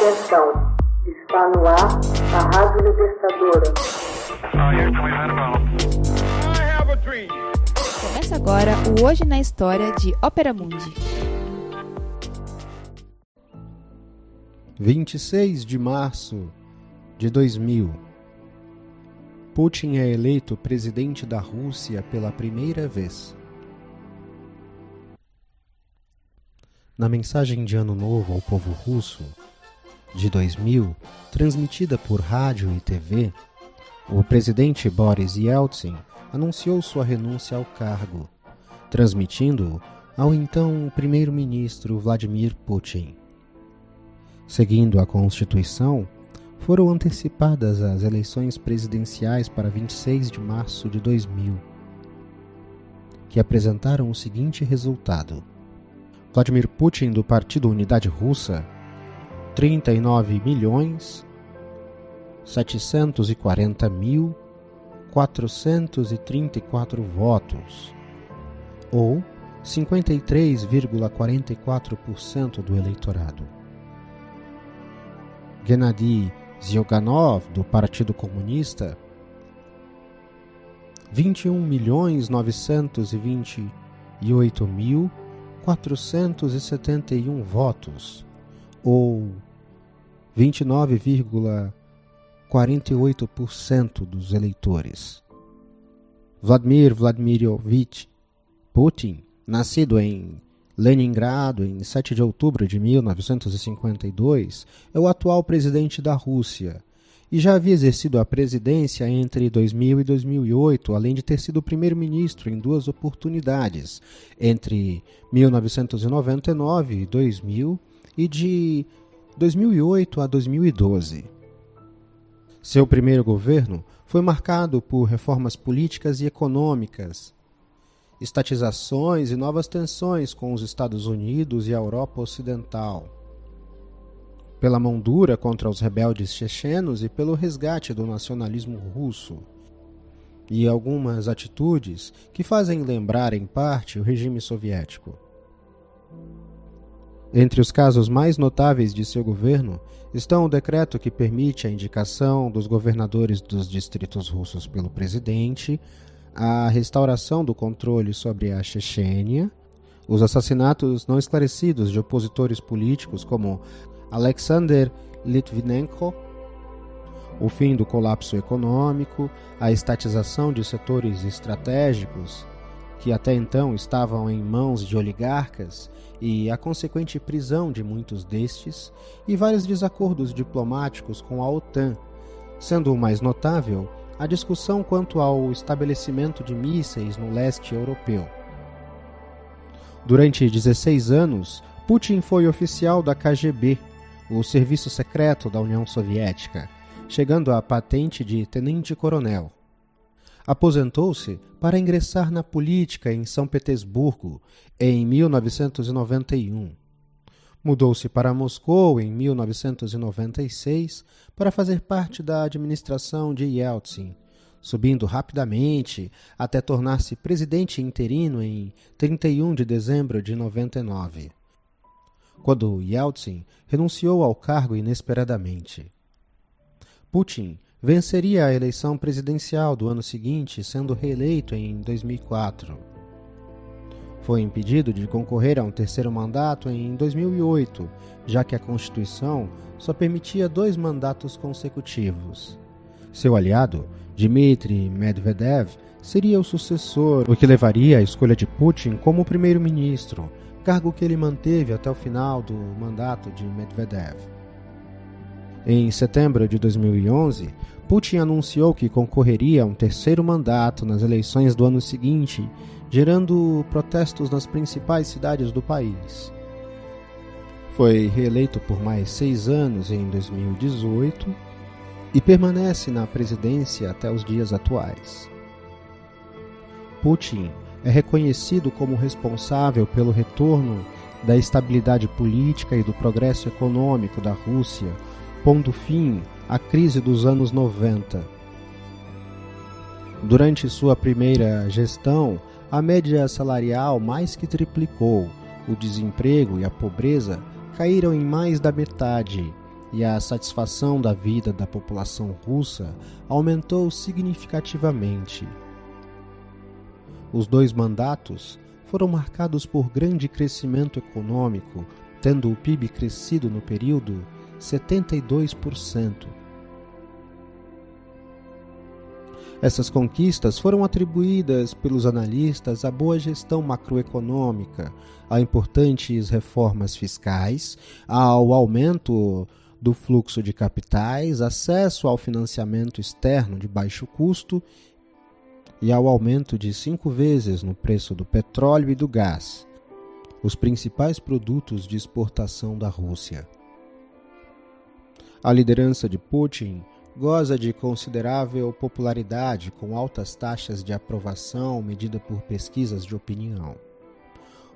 Atenção, está no ar a Rádio Libertadora. Começa agora o Hoje na História de Ópera Mundi. 26 de março de 2000. Putin é eleito presidente da Rússia pela primeira vez. Na mensagem de Ano Novo ao povo russo de 2000, transmitida por rádio e TV, o presidente Boris Yeltsin anunciou sua renúncia ao cargo, transmitindo-o ao então primeiro-ministro Vladimir Putin. Seguindo a Constituição, foram antecipadas as eleições presidenciais para 26 de março de 2000, que apresentaram o seguinte resultado. Vladimir Putin, do Partido Unidade Russa, 39 milhões 740 mil 434 votos, ou 53,44% do eleitorado. Gennady Zyuganov, do Partido Comunista, 21 milhões 928 mil 471 votos, ou 29,48% dos eleitores. Vladimir Vladimirovich Putin, nascido em Leningrado em 7 de outubro de 1952, é o atual presidente da Rússia e já havia exercido a presidência entre 2000 e 2008, além de ter sido primeiro-ministro em duas oportunidades, entre 1999 e 2000 e de 2008 a 2012. Seu primeiro governo foi marcado por reformas políticas e econômicas, estatizações e novas tensões com os Estados Unidos e a Europa Ocidental pela mão dura contra os rebeldes chechenos e pelo resgate do nacionalismo russo, e algumas atitudes que fazem lembrar em parte o regime soviético. Entre os casos mais notáveis de seu governo estão o decreto que permite a indicação dos governadores dos distritos russos pelo presidente, a restauração do controle sobre a Chechênia, os assassinatos não esclarecidos de opositores políticos como Alexander Litvinenko, o fim do colapso econômico, a estatização de setores estratégicos que até então estavam em mãos de oligarcas e a consequente prisão de muitos destes, e vários desacordos diplomáticos com a OTAN, sendo o mais notável a discussão quanto ao estabelecimento de mísseis no leste europeu. Durante 16 anos, Putin foi oficial da KGB, o serviço secreto da União Soviética, chegando à patente de tenente-coronel. Aposentou-se para ingressar na política em São Petersburgo em 1991. Mudou-se para Moscou em 1996 para fazer parte da administração de Yeltsin, subindo rapidamente até tornar-se presidente interino em 31 de dezembro de 99 quando Yeltsin renunciou ao cargo inesperadamente. Putin venceria a eleição presidencial do ano seguinte, sendo reeleito em 2004. Foi impedido de concorrer a um terceiro mandato em 2008, já que a Constituição só permitia dois mandatos consecutivos. Seu aliado, Dmitry Medvedev, seria o sucessor, o que levaria à escolha de Putin como primeiro-ministro, cargo que ele manteve até o final do mandato de Medvedev. Em setembro de 2011, Putin anunciou que concorreria a um terceiro mandato nas eleições do ano seguinte, gerando protestos nas principais cidades do país. Foi reeleito por mais seis anos em 2018 e permanece na presidência até os dias atuais. Putin é reconhecido como responsável pelo retorno da estabilidade política e do progresso econômico da Rússia, pondo fim à crise dos anos 90. Durante sua primeira gestão, a média salarial mais que triplicou, o desemprego e a pobreza caíram em mais da metade, e a satisfação da vida da população russa aumentou significativamente. Os dois mandatos foram marcados por grande crescimento econômico, tendo o PIB crescido no período 72%. Essas conquistas foram atribuídas pelos analistas à boa gestão macroeconômica, a importantes reformas fiscais, ao aumento do fluxo de capitais, acesso ao financiamento externo de baixo custo e ao aumento de cinco vezes no preço do petróleo e do gás, os principais produtos de exportação da Rússia. A liderança de Putin goza de considerável popularidade com altas taxas de aprovação medida por pesquisas de opinião.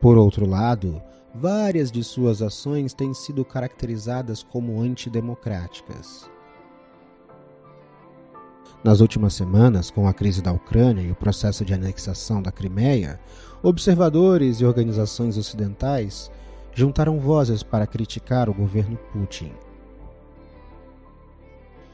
Por outro lado, várias de suas ações têm sido caracterizadas como antidemocráticas. Nas últimas semanas, com a crise da Ucrânia e o processo de anexação da Crimeia, observadores e organizações ocidentais juntaram vozes para criticar o governo Putin.